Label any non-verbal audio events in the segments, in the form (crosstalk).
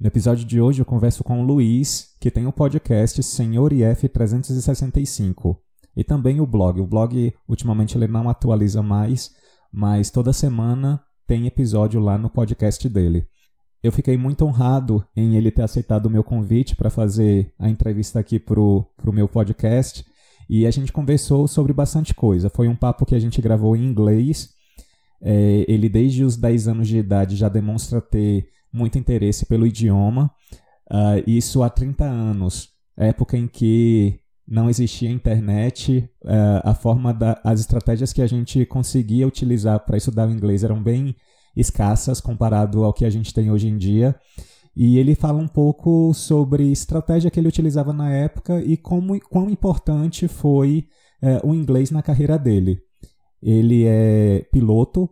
No episódio de hoje eu converso com o Luiz, que tem o podcast Senhor IF 365 e também o blog. O blog ultimamente ele não atualiza mais, mas toda semana tem episódio lá no podcast dele. Eu fiquei muito honrado em ele ter aceitado o meu convite para fazer a entrevista aqui para o meu podcast e a gente conversou sobre bastante coisa. Foi um papo que a gente gravou em inglês. É, ele, desde os 10 anos de idade, já demonstra ter muito interesse pelo idioma, uh, isso há 30 anos, época em que não existia internet, uh, a forma da, as estratégias que a gente conseguia utilizar para estudar o inglês eram bem escassas comparado ao que a gente tem hoje em dia. E ele fala um pouco sobre estratégia que ele utilizava na época e como quão importante foi uh, o inglês na carreira dele. Ele é piloto,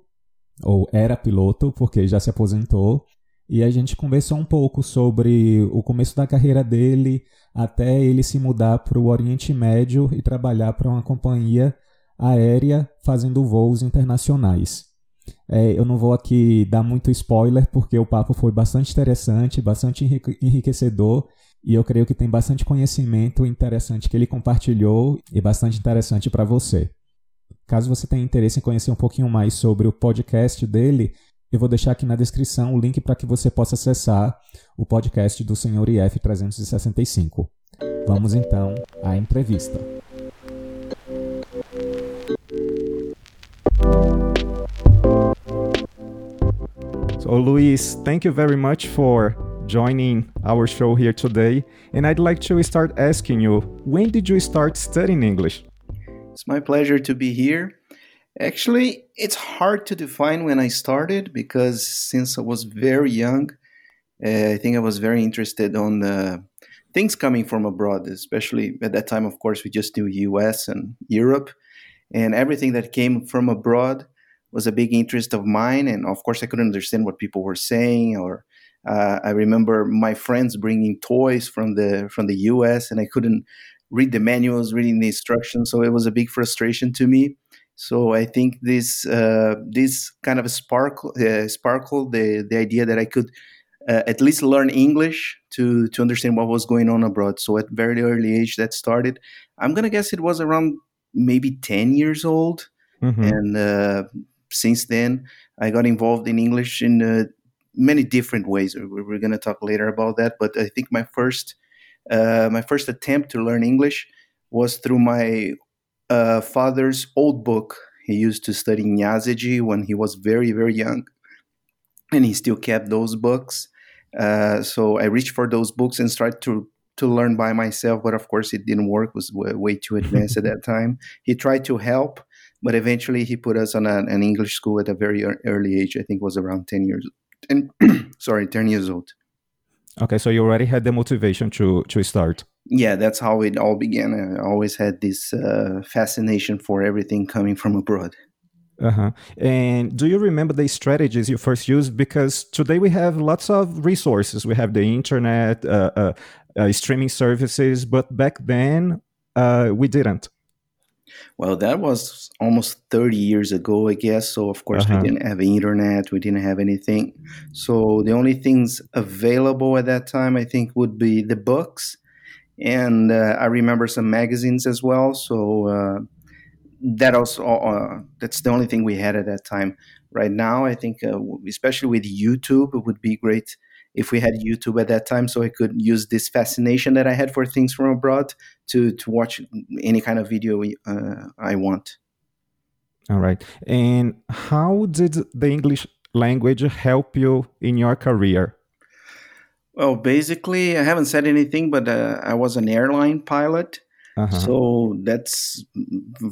ou era piloto, porque já se aposentou, e a gente conversou um pouco sobre o começo da carreira dele até ele se mudar para o Oriente Médio e trabalhar para uma companhia aérea fazendo voos internacionais. É, eu não vou aqui dar muito spoiler porque o papo foi bastante interessante, bastante enriquecedor e eu creio que tem bastante conhecimento interessante que ele compartilhou e bastante interessante para você. Caso você tenha interesse em conhecer um pouquinho mais sobre o podcast dele, eu vou deixar aqui na descrição o link para que você possa acessar o podcast do Senhor IF 365. Vamos então à entrevista. So, Luis, thank you very much for joining our show here today. And I'd like to start asking you when did you start studying English? It's my pleasure to be here. Actually, it's hard to define when I started because since I was very young, uh, I think I was very interested on the things coming from abroad, especially at that time. Of course, we just knew U.S. and Europe, and everything that came from abroad was a big interest of mine. And of course, I couldn't understand what people were saying, or uh, I remember my friends bringing toys from the from the U.S. and I couldn't read the manuals, reading the instructions, so it was a big frustration to me. So I think this uh, this kind of sparkle uh, sparkle the the idea that I could uh, at least learn English to to understand what was going on abroad. So at very early age that started. I'm gonna guess it was around maybe ten years old, mm-hmm. and uh, since then I got involved in English in uh, many different ways. We're gonna talk later about that, but I think my first uh, my first attempt to learn English was through my uh, father's old book. He used to study Nyazeji when he was very, very young, and he still kept those books. Uh, so I reached for those books and started to to learn by myself. But of course, it didn't work; it was way, too advanced at that time. He tried to help, but eventually he put us on a, an English school at a very early age. I think was around ten years. And (clears throat) sorry, ten years old. Okay, so you already had the motivation to to start yeah, that's how it all began. I always had this uh, fascination for everything coming from abroad. Uh-huh. And do you remember the strategies you first used? Because today we have lots of resources. We have the internet, uh, uh, uh streaming services, but back then uh, we didn't. Well, that was almost 30 years ago, I guess. So, of course, uh-huh. we didn't have internet, we didn't have anything. So, the only things available at that time, I think, would be the books and uh, I remember some magazines as well. So uh, that also uh, that's the only thing we had at that time. Right now, I think, uh, especially with YouTube, it would be great if we had YouTube at that time, so I could use this fascination that I had for things from abroad to to watch any kind of video uh, I want. All right. And how did the English language help you in your career? Well, basically, I haven't said anything, but uh, I was an airline pilot. Uh-huh. So that's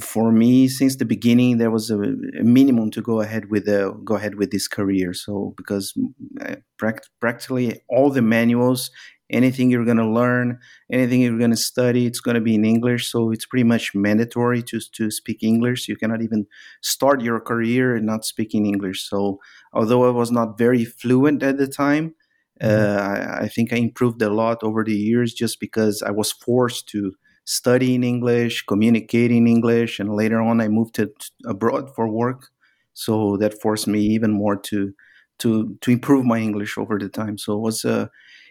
for me since the beginning. There was a, a minimum to go ahead with the go ahead with this career. So because uh, practically all the manuals anything you're going to learn, anything you're going to study, it's going to be in English. So it's pretty much mandatory to, to speak English. You cannot even start your career and not speaking English. So although I was not very fluent at the time. Uh, I, I, think I improved a lot over the years just because I was forced to study in English, communicate in English, and later on I moved to, abroad for work. So that forced me even more to to to improve my English over the time. So it was a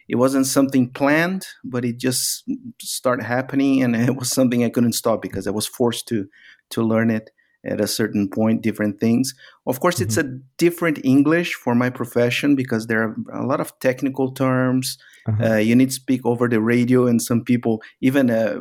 it wasn't something planned, but it just started happening, and (laughs) it was something I couldn't stop because I was forced to to learn it at a certain point, different things. Of course, mm-hmm. it's a different English for my profession because there are a lot of technical terms. Uh-huh. Uh, you need to speak over the radio, and some people, even uh,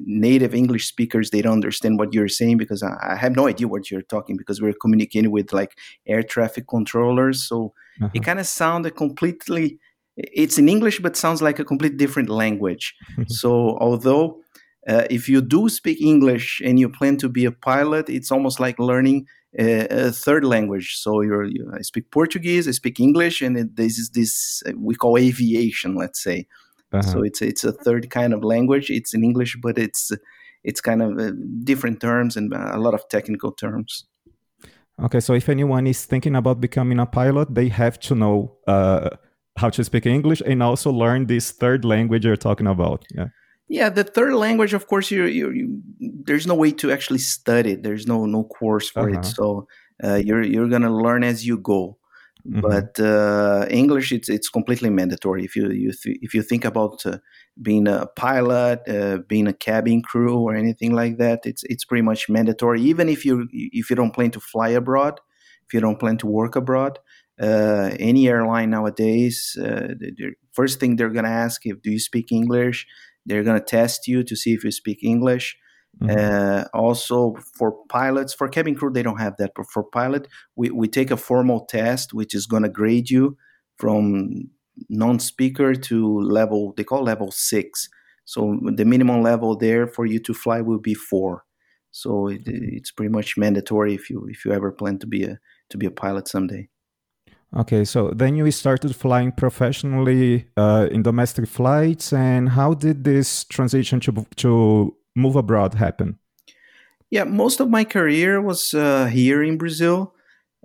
native English speakers, they don't understand what you're saying because I, I, have no idea what you're talking because we're communicating with like air traffic controllers. So uh-huh. it kind of sounded a completely it's in English, but sounds like a complete different language. (laughs) so although uh, if you do speak English and you plan to be a pilot, it's almost like learning a, a third language. So you're, you, I speak Portuguese, I speak English, and it, this is this uh, we call aviation, let's say. Uh-huh. So it's it's a third kind of language. It's in English, but it's it's kind of uh, different terms and a lot of technical terms. Okay, so if anyone is thinking about becoming a pilot, they have to know uh, how to speak English and also learn this third language you're talking about. Yeah. Yeah, the third language, of course, you, you, you there's no way to actually study it. There's no no course for uh-huh. it, so uh, you're you're gonna learn as you go. Mm-hmm. But uh, English, it's it's completely mandatory. If you you th- if you think about uh, being a pilot, uh, being a cabin crew, or anything like that, it's it's pretty much mandatory. Even if you if you don't plan to fly abroad, if you don't plan to work abroad, uh, any airline nowadays, uh, the, first thing they're going to ask if do you speak English? They're going to test you to see if you speak English. Mm-hmm. Uh, also, for pilots, for cabin crew, they don't have that. But for pilot, we, we take a formal test, which is going to grade you from non-speaker to level. They call level six. So the minimum level there for you to fly will be four. So it, it's pretty much mandatory if you if you ever plan to be a to be a pilot someday. Okay, so then you started flying professionally uh, in domestic flights, and how did this transition to to move abroad happen? Yeah, most of my career was uh, here in Brazil.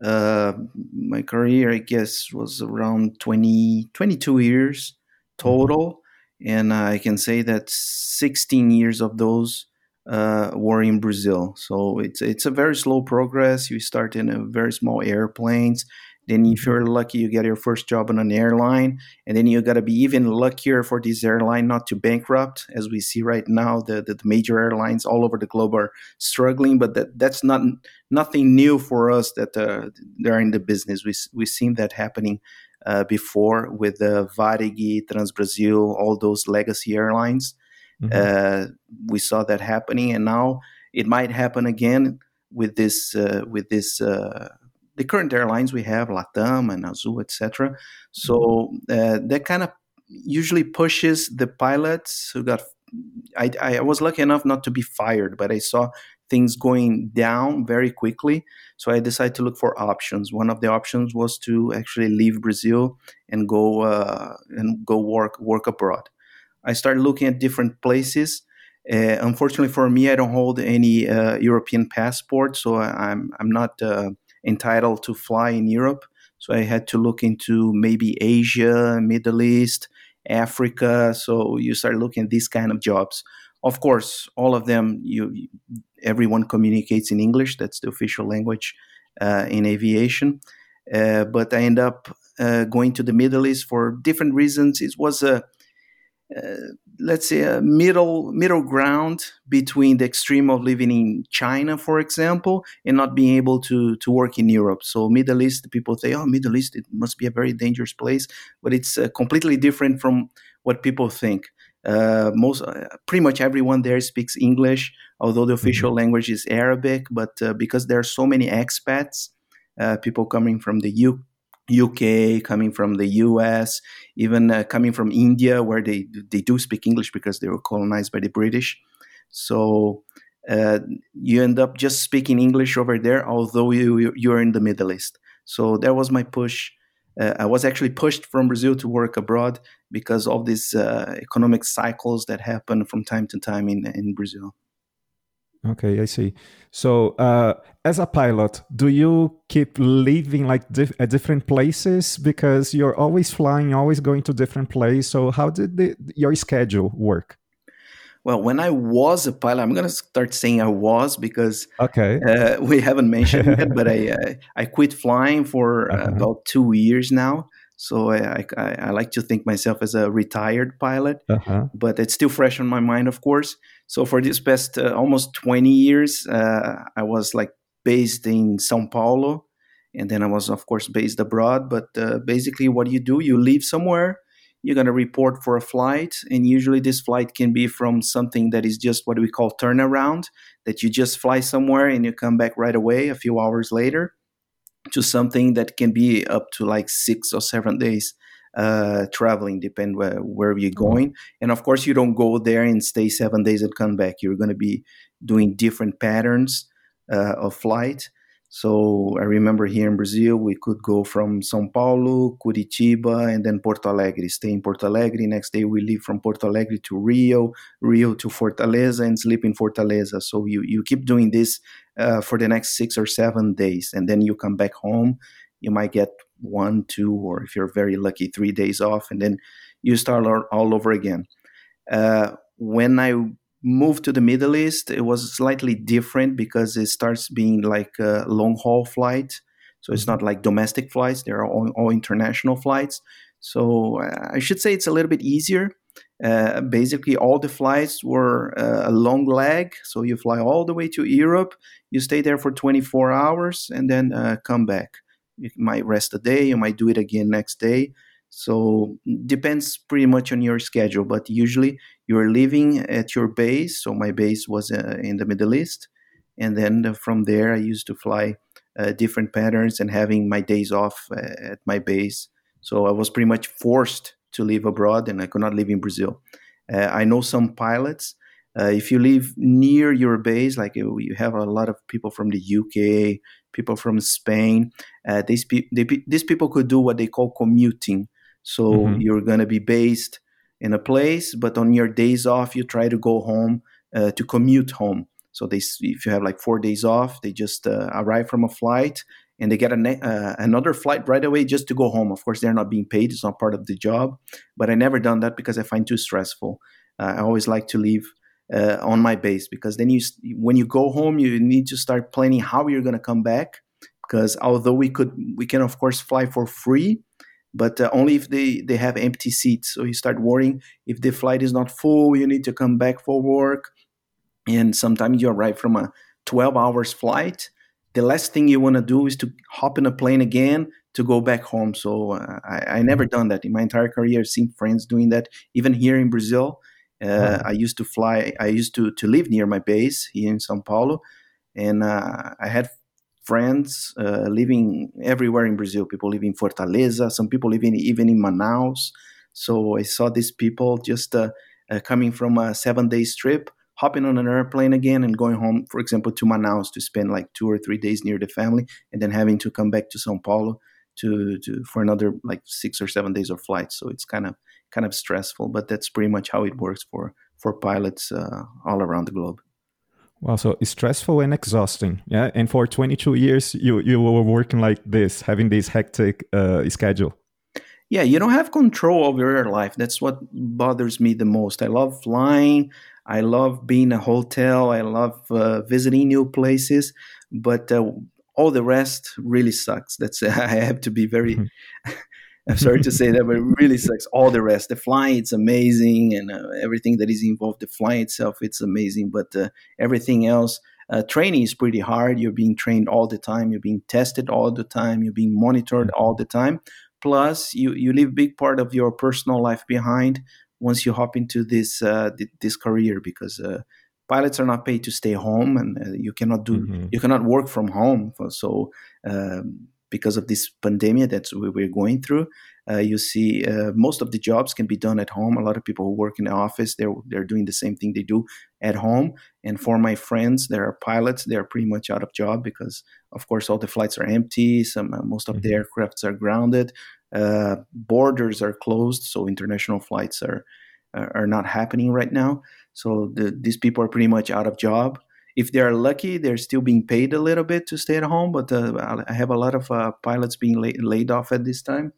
Uh, my career, I guess, was around 20, 22 years total, mm-hmm. and I can say that 16 years of those uh, were in Brazil. So it's it's a very slow progress. You start in a very small airplanes, then, if you're lucky, you get your first job on an airline, and then you got to be even luckier for this airline not to bankrupt, as we see right now. The, the, the major airlines all over the globe are struggling, but that that's not nothing new for us that uh, they're in the business. We we've seen that happening uh, before with uh, Varig, Transbrasil, all those legacy airlines. Mm-hmm. Uh, we saw that happening, and now it might happen again with this uh, with this uh, the current airlines we have, LATAM and Azul, etc. So uh, that kind of usually pushes the pilots who got. I, I was lucky enough not to be fired, but I saw things going down very quickly. So I decided to look for options. One of the options was to actually leave Brazil and go uh, and go work work abroad. I started looking at different places. Uh, unfortunately for me, I don't hold any uh, European passport, so I'm I'm not uh, entitled to fly in Europe. So I had to look into maybe Asia, Middle East, Africa. So you start looking at these kind of jobs. Of course, all of them, you everyone communicates in English. That's the official language uh, in aviation. Uh, but I end up uh, going to the Middle East for different reasons. It was a uh, let's say a middle middle ground between the extreme of living in China, for example, and not being able to to work in Europe. So Middle East, people say, "Oh, Middle East, it must be a very dangerous place," but it's uh, completely different from what people think. Uh, most, uh, pretty much everyone there speaks English, although the mm-hmm. official mm-hmm. language is Arabic. But uh, because there are so many expats, people coming from the U- UK, coming from the US, even uh, coming from India, where they they do speak English because they were colonized by the British. So uh, you end up just speaking English over there, although you you're in the Middle East. So that was my push uh, I was actually pushed from Brazil to work abroad because of these uh, economic cycles that happen from time to time in in Brazil. Okay, I see. So, uh, as a pilot, do you keep living like at different places because you're always flying, always going to different places? So, how did the, your schedule work? Well, when I was a pilot, I'm gonna start saying I was because okay, uh, (laughs) we haven't mentioned it, but I (laughs) uh, I quit flying for uh, uh-huh. about two years now. So I, I, I, like to think myself as a retired pilot, uh-huh. but it's still fresh on my mind, of course. So for this past uh, almost 20 years, uh, I was like based in Sao Paulo, and then I was of course based abroad. But uh, basically, what you do, you leave somewhere, you're gonna report for a flight, and usually this flight can be from something that is just what we call turnaround, that you just fly somewhere and you come back right away a few hours later to something that can be up to like six or seven days uh, traveling, depend where, where you're mm-hmm. going. And of course, you don't go there and stay seven days and come back. You're going to be doing different patterns uh, of flight. So I remember here in Brazil, we could go from São Paulo, Curitiba, and then Porto Alegre. Stay in Porto Alegre. Next day, we leave from Porto Alegre to Rio, Rio to Fortaleza, and sleep in Fortaleza. So you, you keep doing this uh, for the next six or seven days. And then you come back home. You might get one, two, or if you're very lucky, three days off. And then you start all over again. Uh, when I moved to the Middle East, it was slightly different because it starts being like a long haul flight. So it's not like domestic flights; they are all, all international flights. So uh, I should say it's a little bit easier. Uh, basically, all the flights were uh, a long leg. So you fly all the way to Europe, you stay there for 24 hours, and then uh, come back. You might rest a day, you might do it again next day. So depends pretty much on your schedule, but usually you're living at your base. So my base was uh, in the Middle East, and then from there I used to fly uh, different patterns and having my days off uh, at my base. So I was pretty much forced to live abroad, and I could not live in Brazil. Uh, I know some pilots. Uh, if you live near your base, like you have a lot of people from the UK, people from Spain, uh, these, pe- they, these people could do what they call commuting. So mm-hmm. you're going to be based in a place, but on your days off, you try to go home uh, to commute home. So they, if you have like four days off, they just uh, arrive from a flight and they get uh, another flight right away just to go home. Of course, they're not being paid; it's not part of the job. But I never done that because I find too stressful. Uh, I always like to leave uh, on my base because then you, when you go home, you need to start planning how you're going to come back. Because although we could, we can of course fly for free but uh, only if they, they have empty seats. So you start worrying if the flight is not full, you need to come back for work. And sometimes you arrive from a 12 hours flight. The last thing you want to do is to hop in a plane again to go back home. So uh, I, I, never done that in my entire career. I've seen friends doing that. Even here in Brazil, uh, I used to fly. I used to to live near my base here in São Paulo, and uh, I had friends uh, living everywhere in Brazil. People live in Fortaleza. Some people live in, even in Manaus. So I saw these people just uh, uh, coming from a seven day trip, hopping on an airplane again and going home, for example, to Manaus to spend like two or three days near the family, and then having to come back to São Paulo to, to for another like six or seven days of flight. So it's kind of kind of stressful, but that's pretty much how it works for for pilots uh, all around the globe. Wow, so stressful and exhausting. Yeah, and for 22 years, you you were working like this, having this hectic uh, schedule. Yeah, you don't have control over your life. That's what bothers me the most. I love flying. I love being a hotel. I love uh, visiting new places, but uh, all the rest really sucks. That's (laughs) I have to be very (laughs) I'm sorry to say that, but it really sucks. All the rest, the flying, it's amazing, and uh, everything that is involved. The flying itself, it's amazing, but uh, everything else, uh, training is pretty hard. You're being trained all the time. You're being tested all the time. You're being monitored all the time. Plus, you you leave a big part of your personal life behind once you hop into this uh, this career because uh, pilots are not paid to stay home, and uh, you cannot do mm-hmm. you cannot work from home. So. Um, because of this pandemic that we're going through. Uh, you see, uh, most of the jobs can be done at home. A lot of people who work in the office, they're they're doing the same thing they do at home. And for my friends, there are pilots. They're pretty much out of job because, of course, all the flights are empty. Some uh, most of mm-hmm. the aircrafts are grounded. Uh, borders are closed, so international flights are are not happening right now. So the, these people are pretty much out of job. If they are lucky, they're still being paid a little bit to stay at home. But uh, I have a lot of uh, pilots being la- laid off at this time.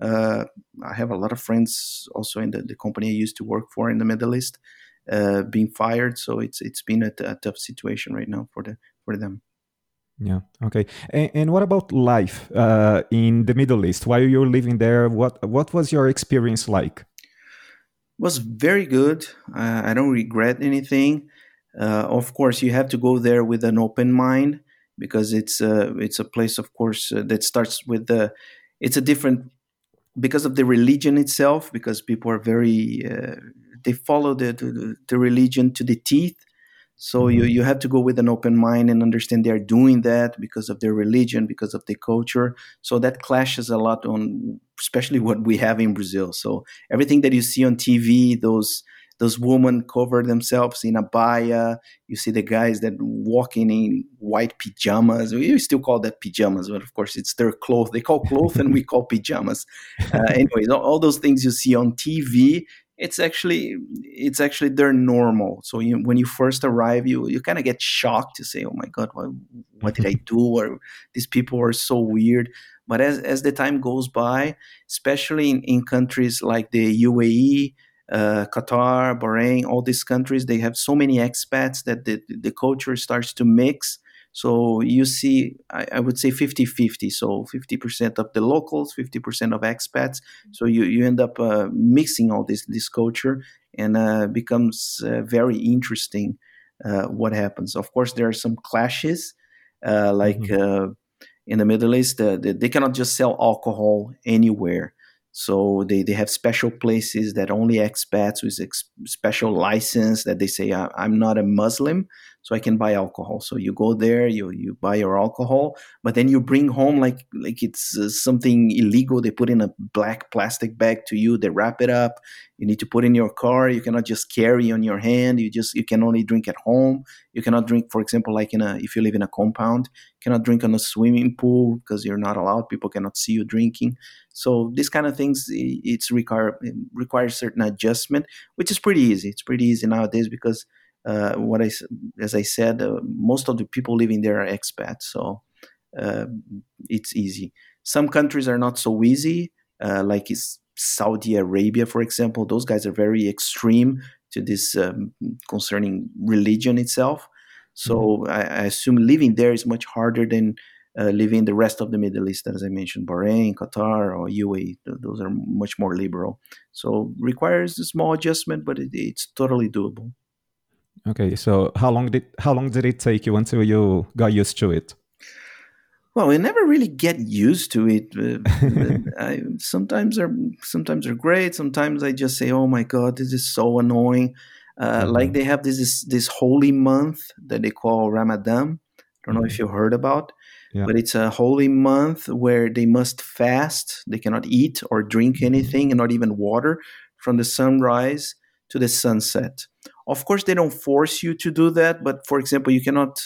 Uh, I have a lot of friends also in the, the company I used to work for in the Middle East uh, being fired. So it's it's been a, t- a tough situation right now for the for them. Yeah. Okay. And, and what about life uh, in the Middle East while you were living there? What what was your experience like? It was very good. Uh, I don't regret anything. Uh, of course, you have to go there with an open mind because it's a it's a place, of course, uh, that starts with the. It's a different because of the religion itself. Because people are very uh, they follow the, the, the religion to the teeth. So mm-hmm. you, you have to go with an open mind and understand they are doing that because of their religion, because of the culture. So that clashes a lot on, especially what we have in Brazil. So everything that you see on TV, those those women cover themselves in abaya. You see the guys that walking in white pajamas. We still call that pajamas, but of course it's their clothes. They call clothes and we call pajamas. (laughs) Uh, anyways, all, all, those things you see on TV, it's actually it's actually they're normal. So you, when you first arrive, you you kind of get shocked to say, "Oh my God, what, what did I (laughs) do?" Or these people are so weird. But as as the time goes by, especially in, in countries like the UAE, uh, Qatar, Bahrain, all these countries, they have so many expats that the, the culture starts to mix. So you see, I, I would say 50 50. So 50% of the locals, 50% of expats. So you, you end up uh, mixing all this, this culture and uh, becomes uh, very interesting uh, what happens. Of course, there are some clashes, uh, like mm-hmm. Uh, in the Middle East, they cannot just sell alcohol anywhere. So they, they have special places that only expats with ex- special license that they say I'm not a Muslim, so I can buy alcohol. So you go there, you you buy your alcohol, but then you bring home like like it's uh, something illegal. They put in a black plastic bag to you. They wrap it up. You need to put in your car. You cannot just carry on your hand. You just you can only drink at home. You cannot drink, for example, like in a if you live in a compound, cannot drink on a swimming pool because you're not allowed. People cannot see you drinking. So these kind of things, it's require it requires certain adjustment, which is pretty easy. It's pretty easy nowadays because uh, what I as I said, uh, most of the people living there are expats, so uh, it's easy. Some countries are not so easy, uh, like Saudi Arabia, for example. Those guys are very extreme to this um, concerning religion itself. So mm-hmm. I, I, assume living there is much harder than uh, living the rest of the Middle East, as I mentioned, Bahrain, Qatar, or UAE. Those are much more liberal. So requires a small adjustment, but it, it's totally doable. Okay, so how long did how long did it take you until you got used to it? Well, we never really get used to it. Uh, (laughs) I, sometimes are sometimes are great. Sometimes I just say, "Oh my god, this is so annoying." Uh, mm-hmm. Like they have this, this, this holy month that they call Ramadan. I don't know mm-hmm. if you heard about, yeah. but it's a holy month where they must fast. They cannot eat or drink mm-hmm. anything, and not even water from the sunrise to the sunset. Of course, they don't force you to do that, but for example, you cannot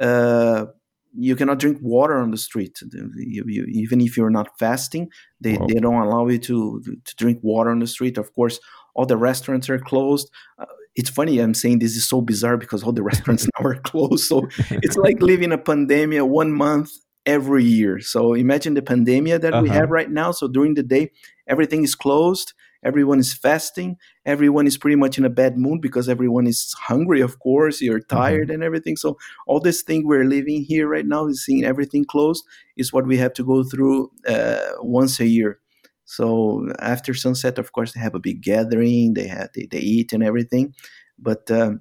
uh, you cannot drink water on the street. You, you, even if you're not fasting, they, they don't allow you to to drink water on the street. Of course, all the restaurants are closed. Uh, it's funny I'm saying this is so bizarre because all the restaurants (laughs) now are closed. So it's like (laughs) living a pandemic one month every year. So imagine the pandemic that uh-huh. we have right now. So during the day, everything is closed everyone is fasting. Everyone is pretty much in a bad mood because everyone is hungry of course. You're mm-hmm. tired mm-hmm. and everything. So all this thing we're living here right now is seeing everything closed is what we have to go through uh, once a year. So after sunset of course they have a big gathering. They have they, they eat and everything. But um,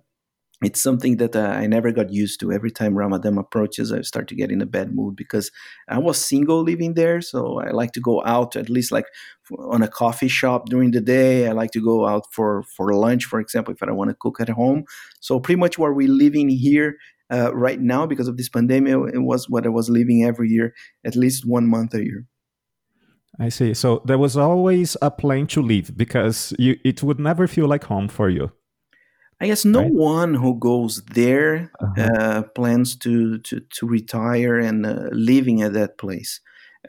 it's something that uh, I never got used to. Every time Ramadan approaches, I start to get in a bad mood because I was single living there. So I like to go out at least like on a coffee shop during the day. I like to go out for, for lunch, for example, if I don't want to cook at home. So pretty much where we're living here uh, right now because of this pandemic, it was what I was living every year, at least one month a year. I see. So there was always a plan to leave because you, it would never feel like home for you. I guess no right? one who goes there uh-huh. uh, plans to, to, to retire and uh, living at that place.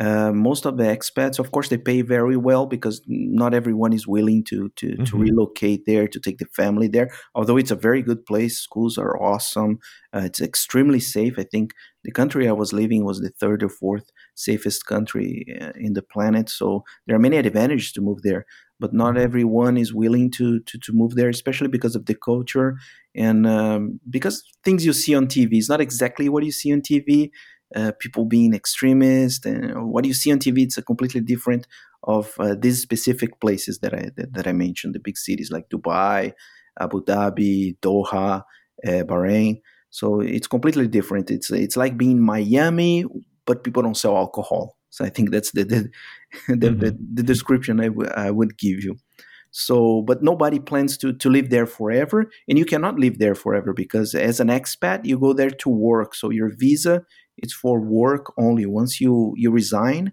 Uh, most of the expats, of course, they pay very well because not everyone is willing to to, mm-hmm. to relocate there to take the family there. Although it's a very good place, schools are awesome. Uh, it's extremely safe. I think the country I was living was the third or fourth safest country uh, in the planet. So there are many advantages to move there, but not everyone is willing to to, to move there, especially because of the culture and um, because things you see on TV is not exactly what you see on TV uh, people being extremist and what you see on TV it's a completely different of uh, these specific places that I that, that, I mentioned the big cities like Dubai Abu Dhabi Doha uh, Bahrain. So it's completely different. It's it's like being Miami but people don't sell alcohol so I think that's the the, (laughs) the, mm-hmm. the, the description I, w- I would give you so, but nobody plans to to live there forever, and you cannot live there forever because as an expat, you go there to work. So your visa it's for work only. Once you you resign,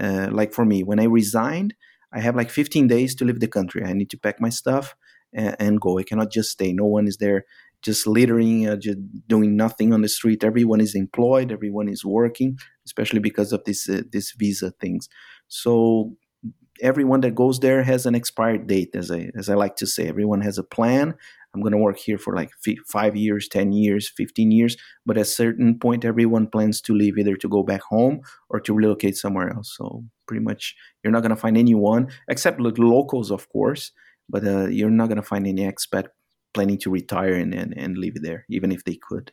uh, like for me, when I resigned, I have like 15 days to leave the country. I need to pack my stuff and, and go. I cannot just stay. No one is there just littering, uh, just doing nothing on the street. Everyone is employed. Everyone is working, especially because of this uh, this visa things. So everyone that goes there has an expired date, as I as I like to say. Everyone has a plan. I'm going to work here for like five years, 10 years, 15 years. But at a certain point, everyone plans to leave either to go back home or to relocate somewhere else. So pretty much you're not going to find anyone, except locals, of course, but uh, you're not going to find any expat planning to retire and, and, and live there, even if they could.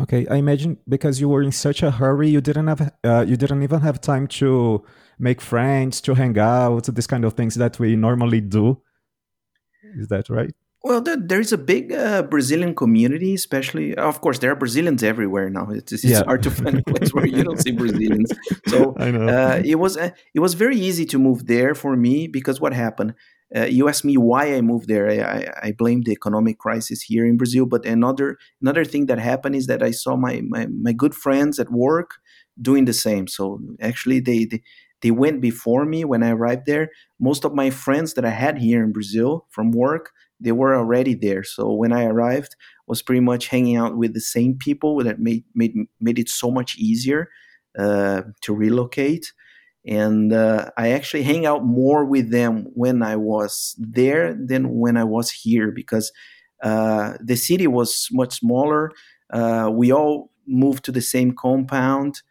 Okay, I imagine because you were in such a hurry, you didn't have uh, you didn't even have time to make friends, to hang out, this kind of things that we normally do. Is that right? Well, there, there's a big uh, Brazilian community, especially. Of course, there are Brazilians everywhere now. It's, it's yeah. hard to find a place where you don't see Brazilians. (laughs) So uh, it was uh, it was very easy to move there for me because what happened? Uh, you asked me why I moved there. I, I, I, blame the economic crisis here in Brazil, but another another thing that happened is that I saw my my, my good friends at work doing the same. So actually, they, they they went before me when I arrived there. Most of my friends that I had here in Brazil from work they were already there. So when I arrived, was pretty much hanging out with the same people that made made made it so much easier uh, to relocate. And uh, I actually hang out more with them when I was there than when I was here because uh, the city was much smaller. Uh, we all moved to the same compound.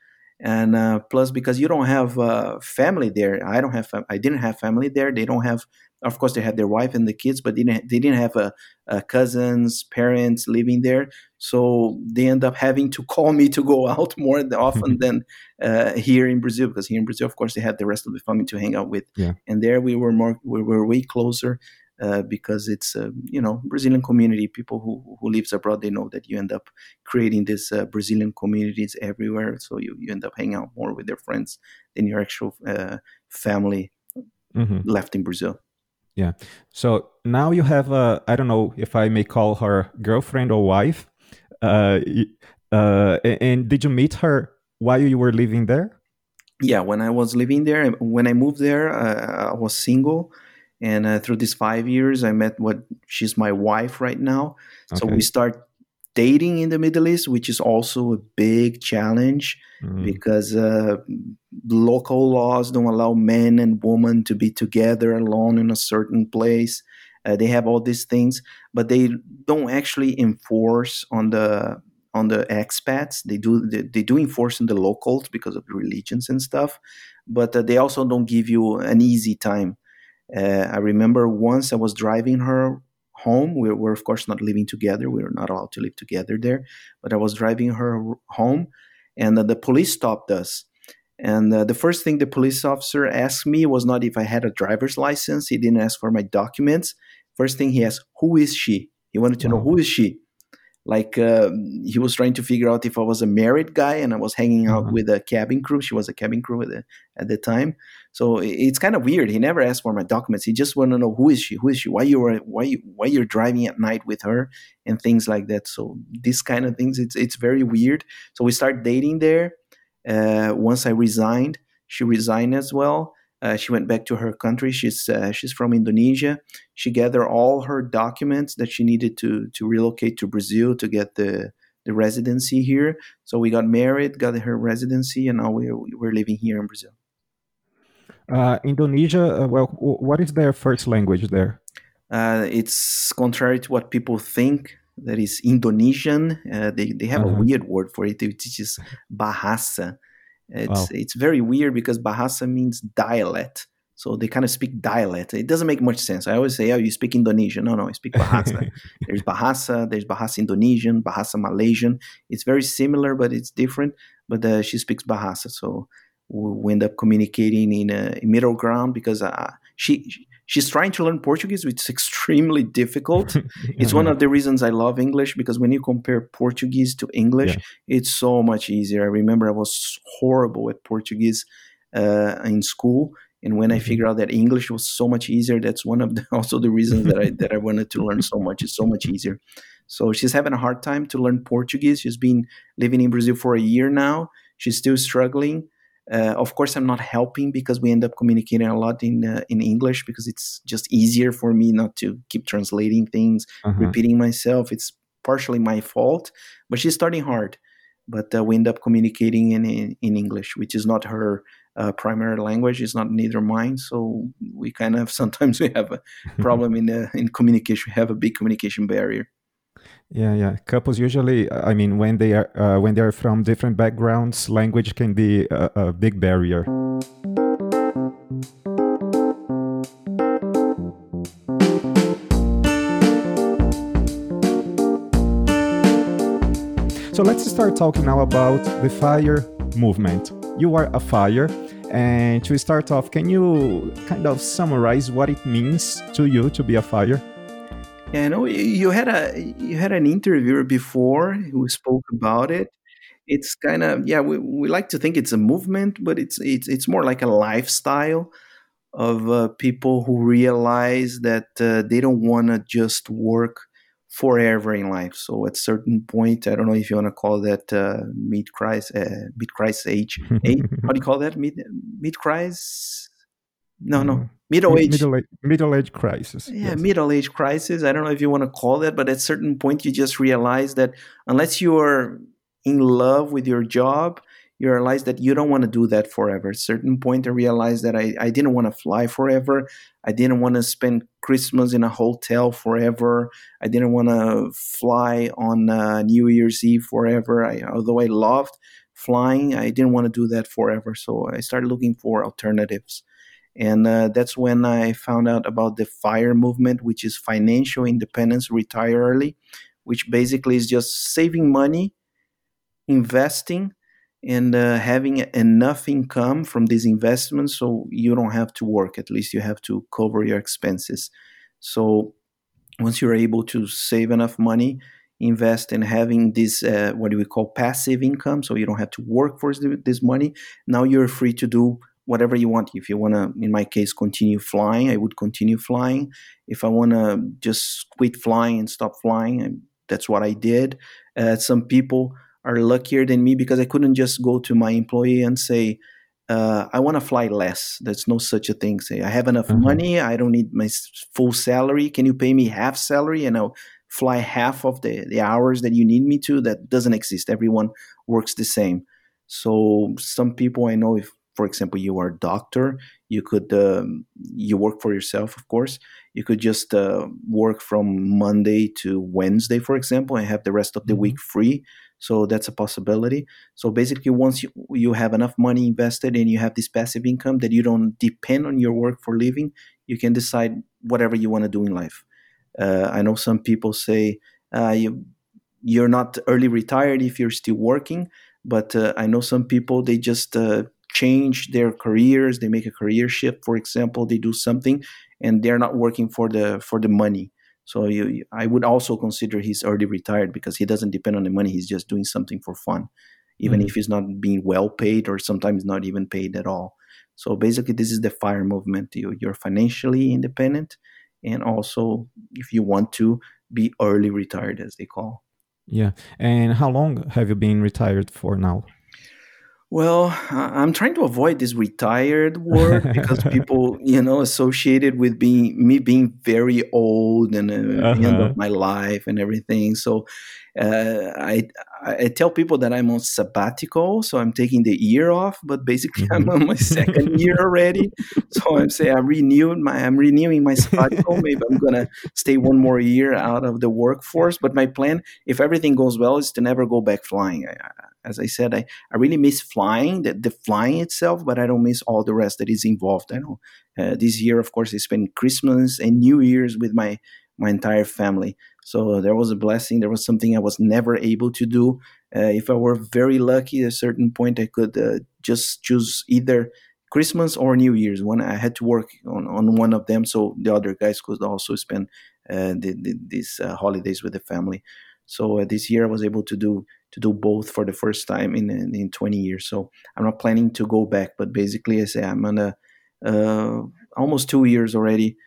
And uh, plus because you don't have uh, family there. I don't have i didn't have family there. They don't have of course they had their wife and the kids but they didn't, they didn't have a, a cousins parents living there so they end up having to call me to go (laughs) out more often (laughs) than uh, here in brazil because here in brazil of course they had the rest of the family to hang out with yeah. and there we were more we were way closer uh, because it's uh, you know Brazilian community. People who who lives abroad they know that you end up creating these uh, Brazilian communities everywhere. So you, you end up hanging out more with their friends than your actual uh, family mm-hmm. left in Brazil. Yeah. So now you have a, I don't know if I may call her girlfriend or wife. Uh, uh, and did you meet her while you were living there? Yeah, when I was living there, when I moved there, uh, I was single. And uh, through these five years, I met what she's my wife right now. Okay. So we start dating in the Middle East, which is also a big challenge mm. because uh, local laws don't allow men and women to be together alone in a certain place. Uh, they have all these things, but they don't actually enforce on the on the expats. They do they, they do enforce on the locals because of the religions and stuff, but uh, they also don't give you an easy time. Uh, I remember once I was driving her home. We were, of course, not living together. We were not allowed to live together there. But I was driving her home, and uh, the police stopped us. And uh, the first thing the police officer asked me was not if I had a driver's license. He didn't ask for my documents. First thing he asked, "Who is she?" He wanted to wow. know who is she like uh, he was trying to figure out if I was a married guy and I was hanging out mm-hmm. with a cabin crew. She was a cabin crew at the, at the time, so it's kind of weird. He never asked for my documents. He just wanted to know who is she, who is she, why you were, why you, why you're driving at night with her, and things like that. So this kind of things, it's it's very weird. So we start dating there. Uh, once I resigned, she resigned as well. Uh, she went back to her country. She's uh, she's from Indonesia. She gathered all her documents that she needed to to relocate to Brazil to get the the residency here. So we got married, got her residency, and now we're we're living here in Brazil. Uh, Indonesia, uh, well, what is their first language there? Uh, it's contrary to what people think. That is Indonesian. Uh, they they have -huh. a uh-huh. weird word for it, which is Bahasa. It's wow. it's very weird because Bahasa means dialect. So they kind of speak dialect. It doesn't make much sense. I always say, "Oh, you speak Indonesian." No, no, I speak Bahasa. (laughs) there's Bahasa, there's Bahasa Indonesian, Bahasa Malaysian. It's very similar, but it's different. But uh, she speaks Bahasa, so we end up communicating in a middle ground because uh, she she's trying to learn Portuguese, which is extremely difficult. (laughs) it's one of the reasons I love English because when you compare Portuguese to English, yeah. it's so much easier. I remember I was horrible at Portuguese uh, in school. And when mm-hmm. I figured out that English was so much easier, that's one of the, (laughs) also the reasons that I (laughs) that I wanted to learn so much. It's so much easier. So she's having a hard time to learn Portuguese. She's been living in Brazil for a year now. She's still struggling. Uh, of course, I'm not helping because we end up communicating a lot in uh, in English because it's just easier for me not to keep translating things, uh-huh. repeating myself. It's partially my fault, but she's starting hard. But uh, we end up communicating in, in, in English, which is not her uh, primary language. It's not neither mine. So we kind of (laughs) sometimes we have a (laughs) problem in the, in communication. We have a big communication barrier. Yeah, yeah. Couples usually, I mean, when they are uh, when they are from different backgrounds, language can be a, a big barrier. So let's start talking now about the fire movement. You are a fire, and to start off, can you kind of summarize what it means to you to be a fire? Know you had a you had an interviewer before who spoke about it. It's kind of yeah, we, we like to think it's a movement, but it's it's it's more like a lifestyle of uh, people who realize that uh, they don't want to just work forever in life. So at certain point, I don't know if you want to call that uh, mid crisis, uh, mid crisis age. age. How do you call that? Mid mid crisis? No, no. Mm middle age. middle age, middle age crisis yeah yes. middle age crisis. I don't know if you want to call that but at a certain point you just realize that unless you are in love with your job you realize that you don't want to do that forever. At a certain point i realized that i, I didn't want to fly forever. I didn't want to spend christmas in a hotel forever. I didn't want to fly on uh, new year's eve forever. I, although i loved flying i didn't want to do that forever. So i started looking for alternatives and uh, that's when I found out about the FIRE movement, which is Financial Independence Retire Early, which basically is just saving money, investing, and uh, having enough income from these investments so you don't have to work. At least you have to cover your expenses. So once you're able to save enough money, invest in having this uh, what do we call passive income so you don't have to work for this money now you're free to do whatever you want. If you want to, in my case, continue flying, I would continue flying. If I want to just quit flying and stop flying, that's what I did. Uh, some people are luckier than me because I couldn't just go to my employee and say, uh, I want to fly less. There's no such a thing. Say, I have enough mm-hmm. money. I don't need my full salary. Can you pay me half salary and I'll fly half of the, the hours that you need me to? That doesn't exist. Everyone works the same. So some people I know, if for example you are a doctor you could um, you work for yourself of course. You could just uh, work from monday to wednesday for example and have the rest of the mm-hmm. week free. So that's a possibility. So basically once you, you have enough money invested and you have this passive income that you don't depend on your work for living you can decide whatever you want to do in life. Uh, i know some people say uh, you, you're not early retired if you're still working but uh, i know some people they just uh, change their careers they make a career shift for example they do something and they're not working for the for the money. So you, i would also consider he's already retired because he doesn't depend on the money he's just doing something for fun even mm-hmm. if he's not being well paid or sometimes not even paid at all. So basically this is the fire movement. You, you're financially independent and also if you want to be early retired as they call. Yeah. And how long have you been retired for now Well, I'm trying to avoid this retired word because (laughs) people, you know, associated with being me being very old and uh, uh-huh. the end of uh-huh. my life and everything. So uh, I I tell people that I'm on sabbatical, so I'm taking the year off, but basically mm-hmm. I'm on my second (laughs) year already. So I'm saying I'm renewing my I'm renewing my sabbatical. (laughs) Maybe I'm gonna stay one more year out of the workforce. But my plan, if everything goes well, is to never go back flying. I, as I said, I, I really miss flying, the, the flying itself, but I don't miss all the rest that is involved. I know uh, this year, of course, I spent Christmas and New Year's with my my entire family. So there was a blessing. There was something I was never able to do. Uh, if I were very lucky, at a certain point, I could uh, just choose either Christmas or New Year's. When I had to work on, on one of them, so the other guys could also spend uh, the, the, these uh, holidays with the family. So uh, this year, I was able to do to do both for the first time in in 20 years. So I'm not planning to go back, but basically, I say I'm on a uh, almost two years already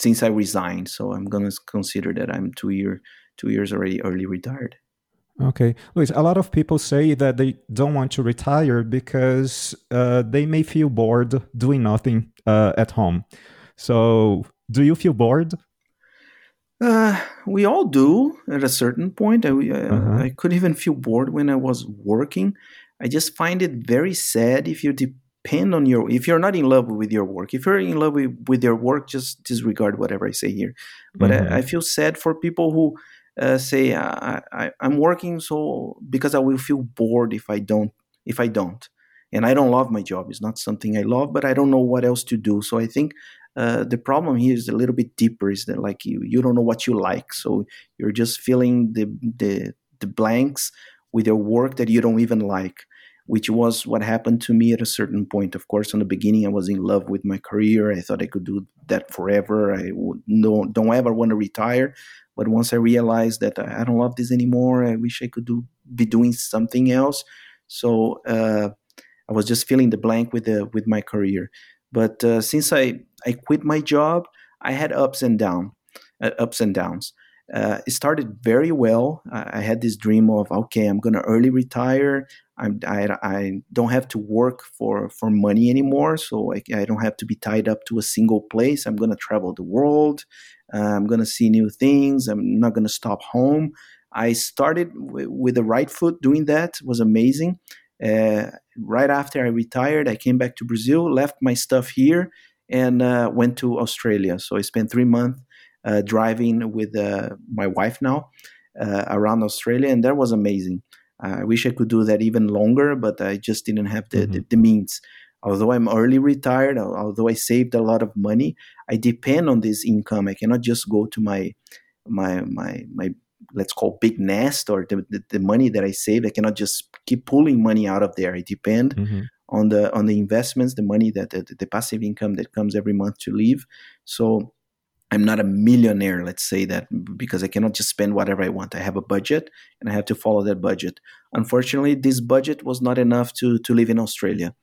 since I resigned. So I'm gonna consider that I'm two year two years already early retired. Okay, Luis. A lot of people say that they don't want to retire because uh, they may feel bored doing nothing uh, at home. So, do you feel bored? Uh, we all do at a certain point. I, uh-huh. I could even feel bored when I was working. I just find it very sad if you depend on your if you're not in love with your work if you're in love with, with your work just disregard whatever i say here but mm-hmm. I, I, feel sad for people who uh, say I, I, i'm working so because i will feel bored if i don't if i don't and i don't love my job it's not something i love but i don't know what else to do so i think uh, the problem here is a little bit deeper is that like you you don't know what you like so you're just filling the the, the blanks with your work that you don't even like which was what happened to me at a certain point. Of course, in the beginning, I was in love with my career. I thought I could do that forever. I don't, don't ever want to retire. But once I realized that I don't love this anymore, I wish I could do be doing something else. So uh, I was just filling the blank with the with my career. But uh, since I I quit my job, I had ups and down, uh, ups and downs. Uh, it started very well. I, had this dream of okay, I'm gonna early retire. I'm, I, I don't have to work for, for money anymore, so I, I don't have to be tied up to a single place. I'm going to travel the world. Uh, I'm going to see new things. I'm not going to stop home. I started w- with the right foot doing that. Was amazing. Uh, right after I retired, I came back to Brazil, left my stuff here, and uh, went to Australia. So I spent three months uh, driving with uh, my wife now uh, around Australia, and that was amazing. I wish I could do that even longer, but I just didn't have the, mm-hmm. the, the, means. Although I'm early retired, although I saved a lot of money, I depend on this income. I cannot just go to my my my my let's call big nest or the, the, the money that I saved. I cannot just keep pulling money out of there. I depend mm-hmm. on the on the investments, the money that the, the passive income that comes every month to live. So I'm not a millionaire, let's say that, because I cannot just spend whatever I want. I have a budget and I have to follow that budget. Unfortunately, this budget was not enough to, to live in Australia.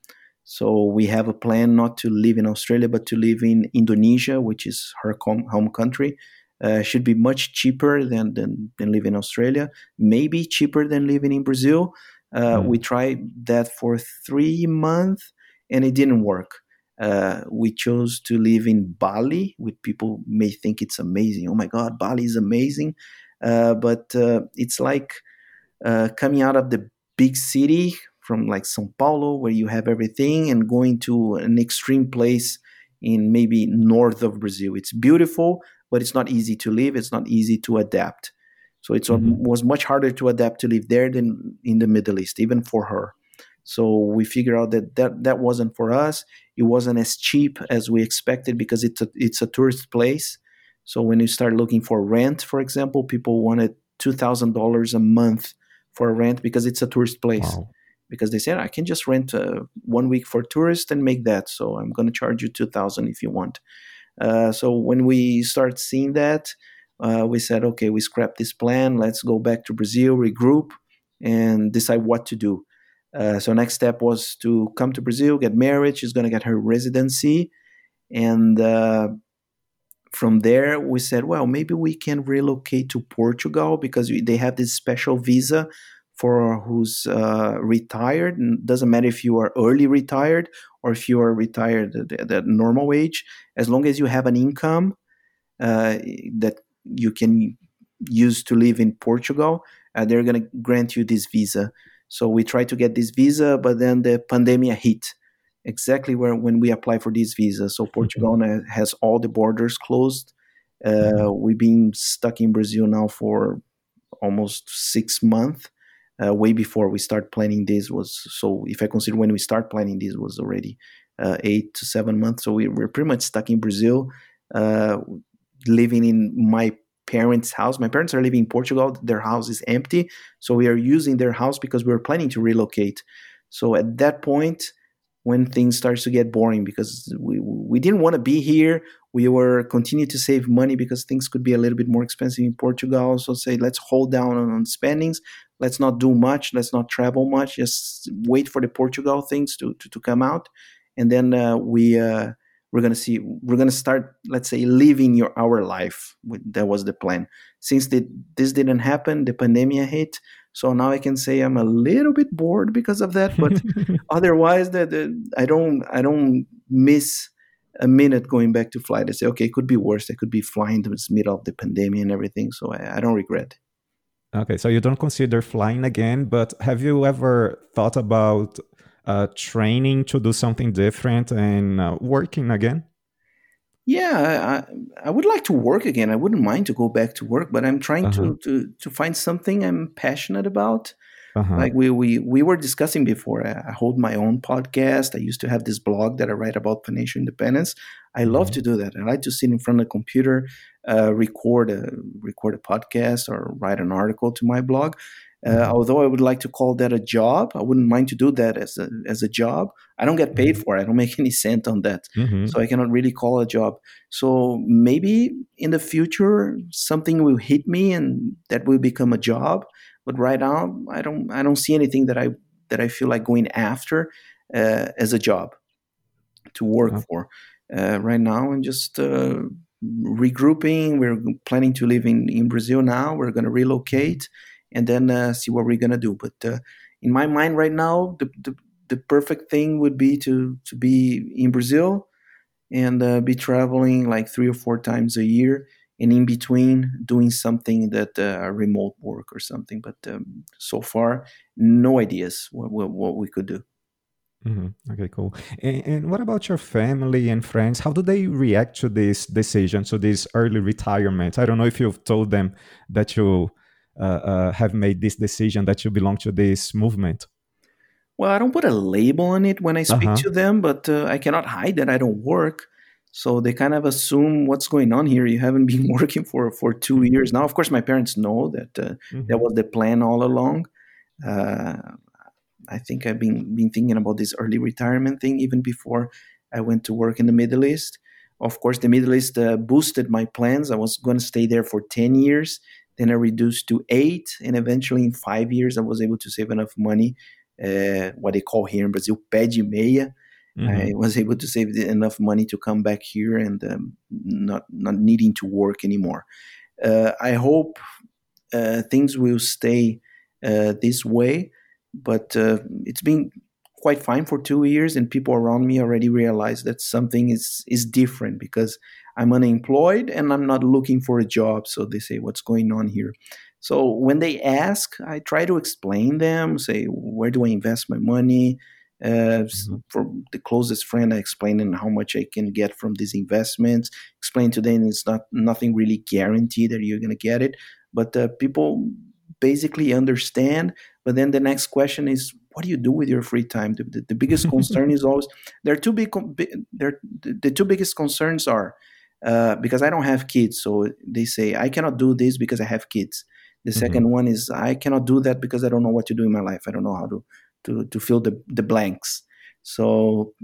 So we have a plan not to live in Australia, but to live in Indonesia, which is her home country. Uh, should be much cheaper than, than, than live in Australia, maybe cheaper than living in Brazil. Uh, mm. We tried that for three months and it didn't work. Uh, we chose to live in Bali, which people may think it's amazing. Oh my God, Bali is amazing. Uh, but uh, it's like uh, coming out of the big city from like Sao Paulo, where you have everything, and going to an extreme place in maybe north of Brazil. It's beautiful, but it's not easy to live. It's not easy to adapt. So it mm-hmm. was much harder to adapt to live there than in the Middle East, even for her. So we figured out that that, that wasn't for us. It wasn't as cheap as we expected because it's a, it's a tourist place. So when you start looking for rent, for example, people wanted two thousand dollars a month for a rent because it's a tourist place. Wow. Because they said I can just rent uh, one week for tourists and make that. So I'm going to charge you two thousand if you want. Uh, so when we start seeing that, uh, we said, okay, we scrap this plan. Let's go back to Brazil, regroup, and decide what to do. Uh, so next step was to come to Brazil, get married. She's going to get her residency, and uh, from there we said, well, maybe we can relocate to Portugal because they have this special visa for who's uh, retired. doesn't matter if you are early retired or if you are retired at the normal age, as long as you have an income uh, that you can use to live in Portugal, uh, they're going to grant you this visa. So we tried to get this visa, but then the pandemic hit exactly where when we apply for this visa. So Portugal mm-hmm. has all the borders closed. Uh, mm-hmm. we've been stuck in Brazil now for almost six months. Uh, way before we start planning this was so if I consider when we start planning this was already uh, eight to seven months. So we, we're pretty much stuck in Brazil, uh, living in my parents' house. My parents are living in Portugal. Their house is empty. So we are using their house because we are planning to relocate. So at that point, when things starts to get boring because we we didn't want to be here. We were continue to save money because things could be a little bit more expensive in Portugal. So say let's hold down on, on spendings. Let's not do much. Let's not travel much. Just wait for the Portugal things to to, to come out, and then uh, we uh, we're gonna see we're gonna start let's say living your our life that was the plan since the, this didn't happen the pandemic hit so now i can say i'm a little bit bored because of that but (laughs) otherwise the, the, i don't i don't miss a minute going back to flight i say okay it could be worse i could be flying to the middle of the pandemic and everything so I, I don't regret okay so you don't consider flying again but have you ever thought about uh, training to do something different and uh, working again? Yeah, I, I would like to work again. I wouldn't mind to go back to work, but I'm trying uh-huh. to, to to find something I'm passionate about. Uh-huh. Like we, we we were discussing before, I, hold my own podcast. I used to have this blog that I write about financial independence. I mm-hmm. love to do that. I like to sit in front of the computer, uh, record a record a podcast, or write an article to my blog. Uh, mm-hmm. although I would like to call that a job, I wouldn't mind to do that as a as a job. I don't get paid mm-hmm. for it. I don't (laughs) make any cent on that, mm-hmm. so I cannot really call a job. So maybe in the future something will hit me and that will become a job. But right now, I don't I don't see anything that I that I feel like going after uh, as a job to work for. Uh, right now, I'm just uh, regrouping. We're planning to live in in Brazil now. We're going to relocate and then uh, see what we're gonna do. But uh, in my mind right now, the, the, the perfect thing would be to to be in Brazil and uh, be traveling like three or four times a year, and in between doing something that uh, remote work or something. But um, so far, no ideas what, what, what we could do. Mm-hmm. Okay, cool. And, and, what about your family and friends? How do they react to this decision, to this early retirement? I don't know if you've told them that you have made this decision that you belong to this movement? Well, I don't put a label on it when I speak uh-huh. to them, but uh, I cannot hide that I don't work. So they kind of assume what's going on here. You haven't (laughs) been working for for two mm-hmm. years now. Of course, my parents know that uh, mm-hmm. that was the plan all along. Uh, I think I've been been thinking about this early retirement thing even before I went to work in the Middle East. Of course, the Middle East uh, boosted my plans. I was going to stay there for ten years, then I reduced to eight, and eventually in five years I was able to save enough money, uh, what they call here in Brazil pé de meia. Mm-hmm. I was able to save enough money to come back here and um, not not needing to work anymore. Uh, I hope uh, things will stay uh, this way, but uh, it's been quite fine for two years, and people around me already realize that something is is different because I'm unemployed and I'm not looking for a job. So they say, What's going on here? So when they ask, I try to explain them, say, Where do I invest my money? Uh, mm-hmm. For the closest friend, I explain them how much I can get from these investments. Explain to them it's not nothing really guaranteed that you're going to get it, but uh, people basically understand. But then the next question is, what do you do with your free time? The, the, the biggest concern (laughs) is always there are two big. There, the two biggest concerns are uh, because I don't have kids. So they say, I cannot do this because I have kids. The mm-hmm. second one is, I cannot do that because I don't know what to do in my life. I don't know how to, to, to fill the, the blanks. So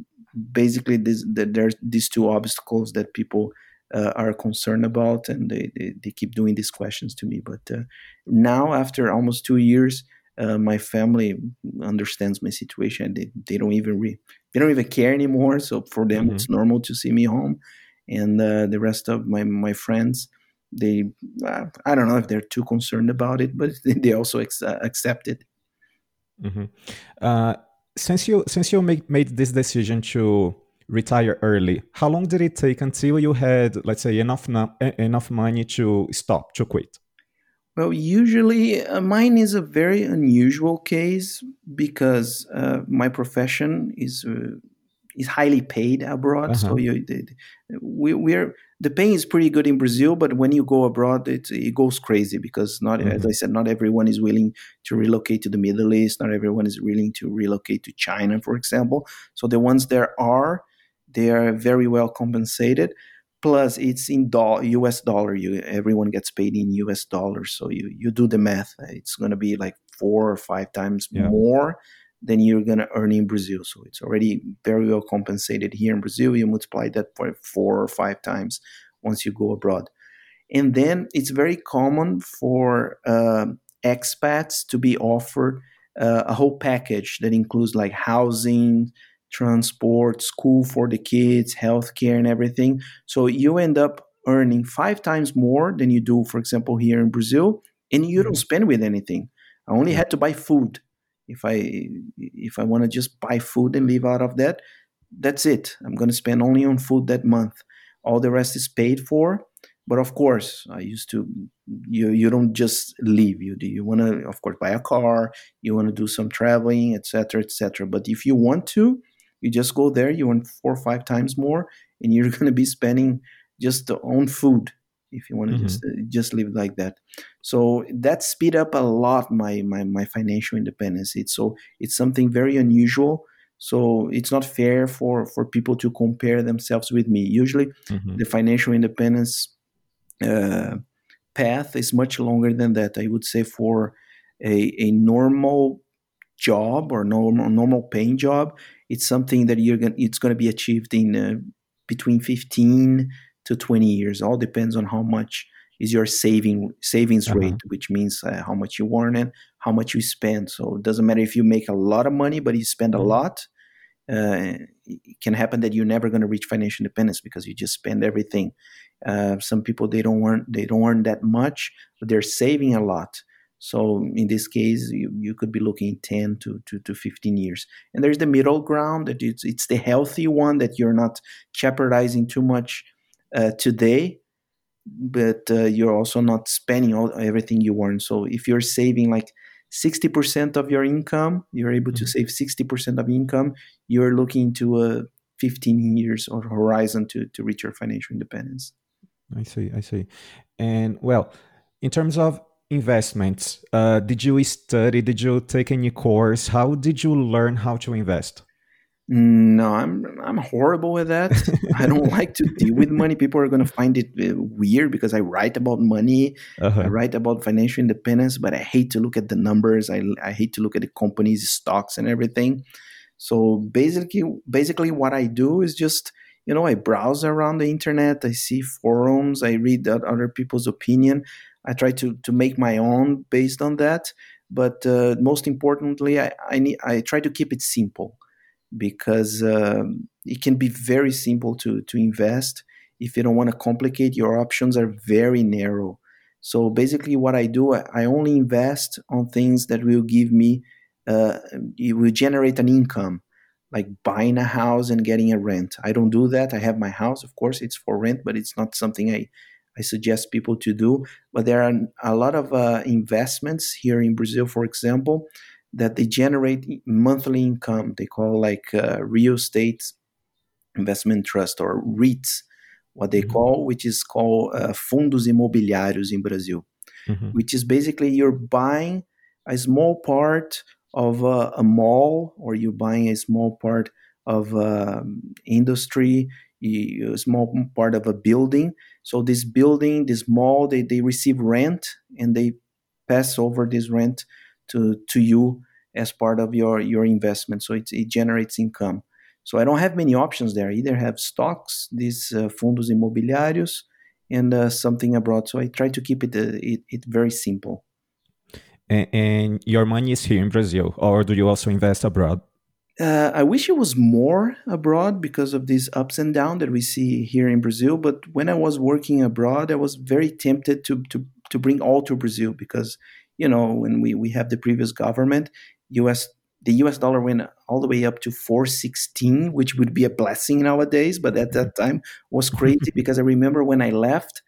basically, this, the, there's these two obstacles that people uh, are concerned about, and they, they, they, keep doing these questions to me. But uh, now, after almost two years, uh, my family understands my situation. They, they don't even re- they don't even care anymore. So for them, mm-hmm. it's normal to see me home and uh, the rest of my my friends they uh, I don't know if they're too concerned about it, but (laughs) they also ex- uh, accept it. Mm-hmm. Uh, since you since you made made this decision to retire early, how long did it take until you had, let's say, enough enough money to stop to quit? Well, usually uh, mine is a very unusual case because uh, my profession is uh, is highly paid abroad. Uh-huh. So you, we, we're the pay is pretty good in Brazil, but when you go abroad, it it goes crazy because not mm-hmm. as I said, not everyone is willing to relocate to the Middle East. Not everyone is willing to relocate to China, for example. So the ones there are, they are very well compensated. Plus, it's in do- U.S. dollar. You everyone gets paid in U.S. dollars. So you you do the math. It's going to be like four or five times yeah. more than you're going to earn in Brazil. So it's already very well compensated here in Brazil. You multiply that by four or five times once you go abroad. And then it's very common for uh, expats to be offered uh, a whole package that includes like housing, transport, school for the kids, healthcare, and everything. So you end up earning five times more than you do, for example, here in Brazil, and you don't mm-hmm. spend with anything. I only had to buy food if i if i want to just buy food and live out of that that's it. I'm going to spend only on food that month. All the rest is paid for but of course i used to you you don't just live you do you want to of course buy a car you want to do some traveling etc etc but if you want to you just go there you want four or five times more and you're (laughs) going to be spending just on food if you want to mm-hmm. just uh, just live like that. So that speed up a lot my, my my financial independence. It's so it's something very unusual. So it's not fair for for people to compare themselves with me. Usually mm-hmm. the financial independence uh, path is much longer than that. I would say for a, a normal job or normal normal paying job it's something that you're gonna it's going to be achieved in uh, between 15 to 20 years. All depends on how much is your saving savings uh-huh. rate, which means uh, how much you earn and how much you spend. So it doesn't matter if you make a lot of money, but you spend a mm-hmm. lot. Uh, it can happen that you're never going to reach financial independence because you just spend everything. Uh, some people they don't earn they don't earn that much, but they're saving a lot. So in this case, you, you could be looking 10 to, to, to 15 years. And there's the middle ground that it's, it's the healthy one that you're not jeopardizing too much uh, today, but uh, you're also not spending all everything you earn. So if you're saving like 60% of your income, you're able to mm-hmm. save 60% of income, you're looking to a 15 years or horizon to, to reach your financial independence. I see, I see. And well, in terms of investments, uh, did you study, did you take any course? How did you learn how to invest? No, I'm I'm horrible with that. (laughs) I don't like to deal with money. People are going to find it uh, weird because I write about money. Uh-huh. I write about financial independence, but I hate to look at the numbers. I I hate to look at the company's stocks and everything. So basically, basically, what I do is just you know I browse around the internet. I see forums. I read other people's opinion. I try to to make my own based on that. But uh, most importantly, I I, need, I try to keep it simple because um, it can be very simple to to invest. If you don't want to complicate your options are very narrow. So basically what i do i only invest on things that will give me uh, it will generate an income like buying a house and getting a rent. I don't do that. I have my house of course it's for rent but it's not something i I suggest people to do. But there are a lot of uh, investments here in Brazil, for example, that they generate monthly income. They call like uh, real estate investment trust or REITs, what they mm-hmm. call, which is called uh, fundos imobiliários in Brazil, mm-hmm. which is basically you're buying a small part of uh, a mall or you're buying a small part of um, industry, a small part of a building. So this building, this mall, they, they receive rent and they pass over this rent to to you as part of your your investment. So it, it generates income. So I don't have many options there. I either have stocks, these uh, fundos imobiliários, and uh, something abroad. So I try to keep it, uh, it, it very simple. And, and, your money is here in Brazil, or do you also invest abroad? Uh, I wish it was more abroad because of these ups and downs that we see here in Brazil. But when I was working abroad, I was very tempted to to to bring all to Brazil because you know when we we have the previous government US the US dollar went all the way up to 416, which would be a blessing nowadays, but at that time was (laughs) crazy because I remember when I left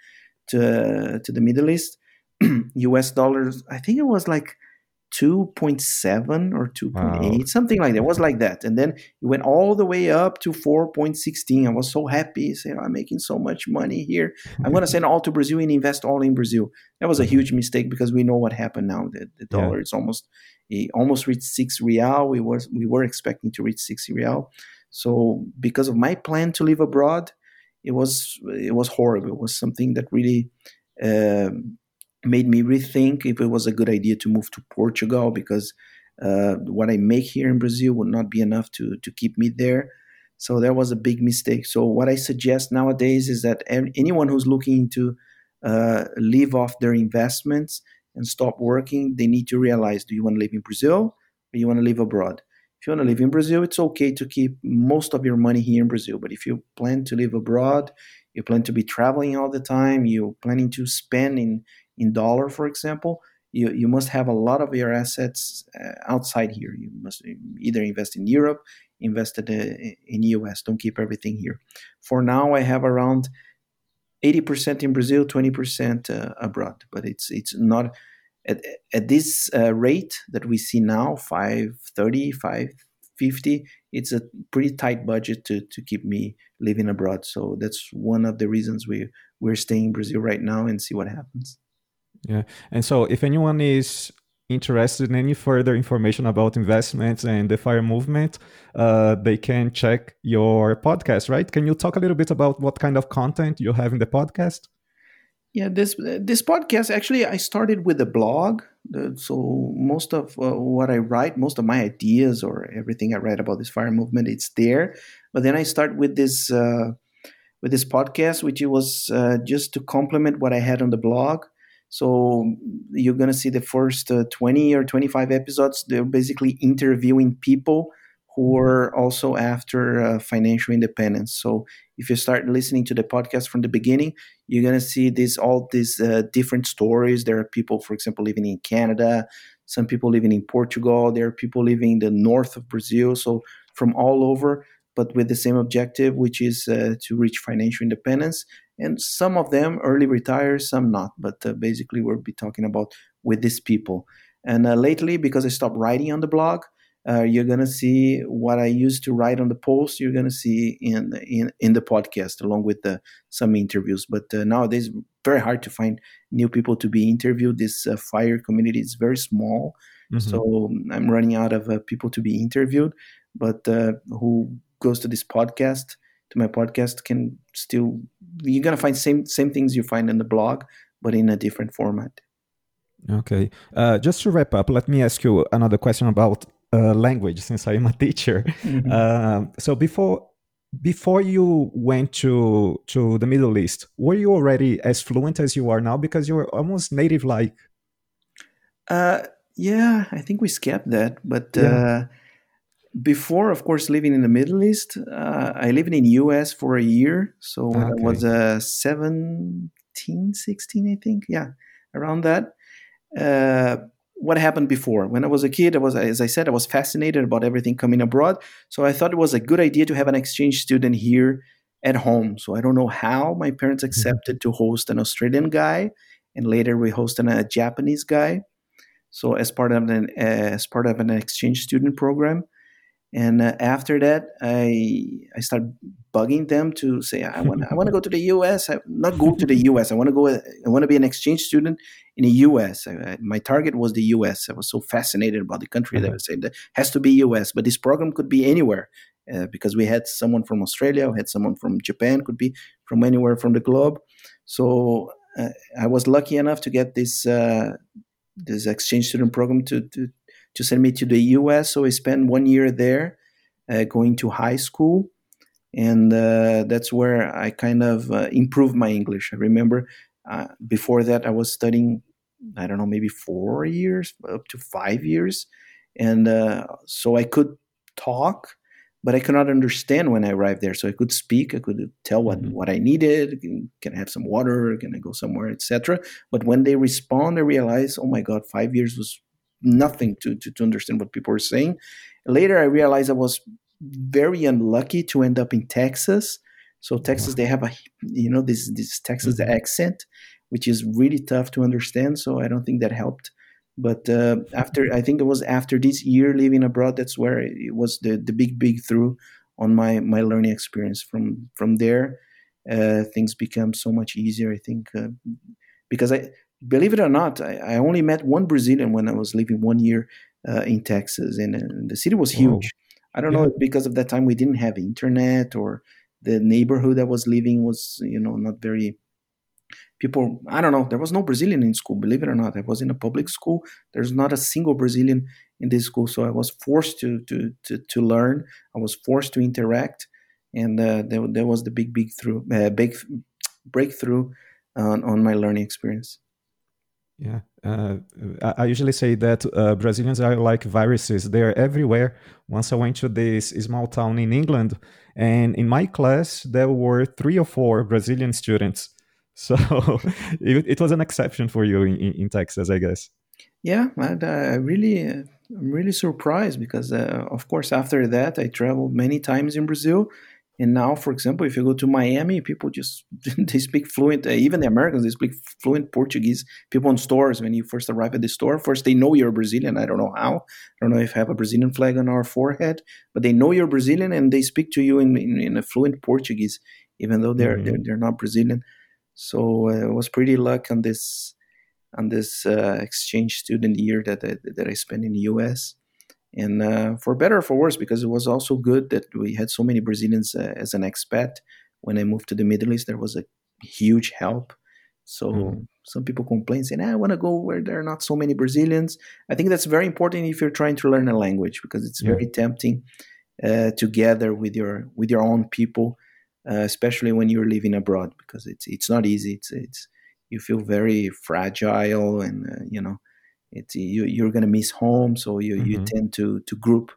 to to the Middle East, (clears throat) US dollars, I think it was like 2.7 or 2.8 wow. something like that. It was like that. And then it went all the way up to 4.16 i was so happy. Saying i'm making so much money here. I'm going to send all to brazil and invest all in brazil. That was a huge mistake because we know what happened now. The, the dollar yeah. is almost it almost reached 6 real. We were we were expecting to reach 6 real. So because of my plan to live abroad it was it was horrible. It was something that really um, made me rethink if it was a good idea to move to Portugal because uh, what I make here in Brazil would not be enough to to keep me there. So that was a big mistake. So what I suggest nowadays is that anyone who's looking to uh, leave off their investments and stop working, they need to realize: Do you want to live in Brazil or you want to live abroad? If you want to live in Brazil, it's okay to keep most of your money here in Brazil. But if you plan to live abroad, you plan to be traveling all the time, you're planning to spend in in dollar, for example, you, you must have a lot of your assets uh, outside here. You must either invest in Europe, invest in, in US. Don't keep everything here. For now, I have around 80% in Brazil, 20% uh, abroad. But it's it's not at, at this uh, rate that we see now, 530, 550, it's a pretty tight budget to, to keep me living abroad. So that's one of the reasons we, we're staying in Brazil right now and see what happens. Yeah. And so if anyone is interested in any further information about investments and the fire movement, uh, they can check your podcast, right? Can you talk a little bit about what kind of content you have in the podcast? Yeah, this this podcast actually I started with a blog. So most of uh, what I write, most of my ideas or everything I write about this fire movement, it's there. But then I start with this uh, with this podcast, which was uh, just to complement what I had on the blog. So you're going to see the first uh, 20 or 25 episodes. They're basically interviewing people who are also after uh, financial independence. So if you start listening to the podcast from the beginning, you're going to see this all these uh, different stories. There are people, for example, living in Canada, some people living in Portugal, there are people living in the north of Brazil. So from all over, but with the same objective, which is uh, to reach financial independence and some of them early retire, some not. But uh, basically, we'll be talking about with these people. And uh, lately, because I stopped writing on the blog, uh, you're gonna see what I used to write on the post. You're gonna see in in in the podcast along with the, some interviews. But uh, nowadays, very hard to find new people to be interviewed. This uh, fire community is very small, mm-hmm. so I'm running out of uh, people to be interviewed. But who goes to this podcast? to my podcast can still you're gonna find same same things you find in the blog, but in a different format. Okay. Uh, just to wrap up, let me ask you another question about uh, language, since I am a (laughs) teacher. Mm-hmm. Uh, so before before you went to to the Middle East, were you already as fluent as you are now? Because you were almost native like. Uh, yeah, I think we skipped that, but yeah. Before, of course, living in the Middle East, uh, I lived in US for a year. So okay. I was uh, 17, 16, I think. Yeah, around that. Uh, what happened before? When I was a kid, I was, as I said, I was fascinated about everything coming abroad. So I thought it was a good idea to have an exchange student here at home. So I don't know how my parents mm-hmm. accepted mm-hmm. to host an Australian guy, and later we hosted a Japanese guy. So as part of an as part of an exchange student program, and uh, after that i i start bugging them to say i want i want to go to the us I, not go to the us i want to go i want to be an exchange student in the us I, my target was the us i was so fascinated about the country mm-hmm. that i said that has to be us but this program could be anywhere uh, because we had someone from australia we had someone from japan could be from anywhere from the globe. So uh, i was lucky enough to get this uh, this exchange student program to, to to send me to the US. So I spent one year there, uh, going to high school, and uh, that's where I kind of uh, improved my English. I remember uh, before that I was studying, I don't know, maybe four years, up to five years, and uh, so I could talk. But I could not understand when I arrived there. So I could speak, I could tell what, mm-hmm. what I needed. Can, can I have some water? Can I go somewhere, etc. But when they respond, I realize, oh my God, five years was nothing to, to, to understand what people were saying. Later, I realized I was very unlucky to end up in Texas. So Texas, they have a you know this this Texas mm-hmm. accent, which is really tough to understand. So I don't think that helped. But uh, after I think it was after this year living abroad, that's where it was the the big big through on my my learning experience. From from there, uh, things become so much easier. I think uh, because I believe it or not, I, I, only met one Brazilian when I was living one year uh, in Texas, and, and, the city was huge. I don't yeah. know because of that time we didn't have internet or the neighborhood I was living was you know not very people i don't know there was no brazilian in school believe it or not. I was in a public school. There's not a single brazilian in this school so i was forced to to to, to learn. I was forced to interact and uh, there, there was the big big through uh, big breakthrough on, on my learning experience yeah, uh, I usually say that uh, Brazilians are like viruses. They are everywhere. Once I went to this small town in England, and in my class there were three or four Brazilian students. (laughs) So it, it, was an exception for you in, in, Texas, I guess. Yeah, and I really, I'm really surprised because, uh, of course, after that I traveled many times in Brazil, and now, for example, if you go to Miami, people just (laughs) they speak fluent. Uh, even the Americans they speak fluent Portuguese. People in stores when you first arrive at the store, first they know you're Brazilian. I don't know how. I don't know if I have a Brazilian flag on our forehead, but they know you're Brazilian and they speak to you in in, in a fluent Portuguese, even though they're mm-hmm. they're, they're, not Brazilian. So uh, it was pretty luck on this on this uh, exchange student year that I, that I spent in the U.S and uh, for better or for worse, because it was also good that we had so many Brazilians uh, as an expat. When I moved to the Middle East, there was a huge help. So mm. some people complain saying, "I want to go where there are not so many Brazilians." I think that's very important if you're trying to learn a language because it's yeah. very tempting uh, to gather with your with your own people, uh, especially when you're living abroad because it's it's not easy. It's it's you feel very fragile and uh, you know it's you, you're going to miss home, so you, mm-hmm. you tend to to group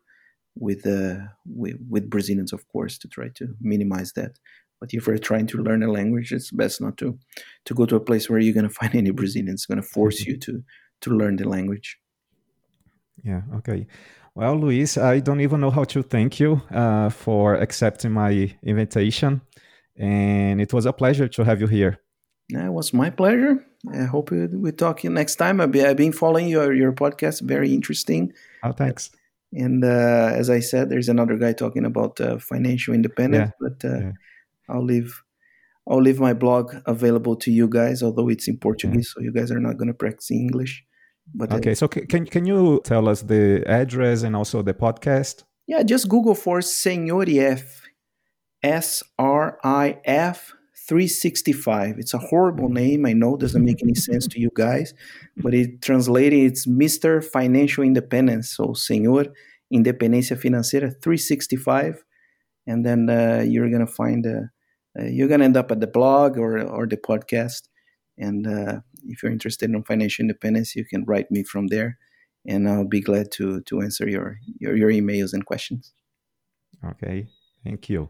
with uh, with, with Brazilians, of course, to try to minimize that. But if you're trying to learn a language, it's best not to to go to a place where you're going to find any Brazilians. It's going to force mm-hmm. you to to learn the language. Yeah. Okay. Well, Luis, I don't even know how to thank you uh, for accepting my invitation, and it was a pleasure to have you here. It was my pleasure. I hope we, talk next time. I've been, following your, your podcast, very interesting. Oh, thanks. And uh, as I said, there's another guy talking about uh, financial independence, yeah. but uh, yeah. I'll leave I'll leave my blog available to you guys, although it's in Portuguese, yeah. so you guys are not going to practice English. But uh, okay, so can can you tell us the address and also the podcast? Yeah, just Google for Senhorif, S R I F 365. It's a horrible name. I know doesn't make any sense to you guys, but it translated it's Mr. Financial Independence. So Senhor Independencia Financeira 365. And then uh, you're going to find, uh, uh, you're going to end up at the blog or, or the podcast. And uh, if you're interested in financial independence, you can write me from there. And I'll be glad to, to answer your, your, your emails and questions. Okay. Thank you.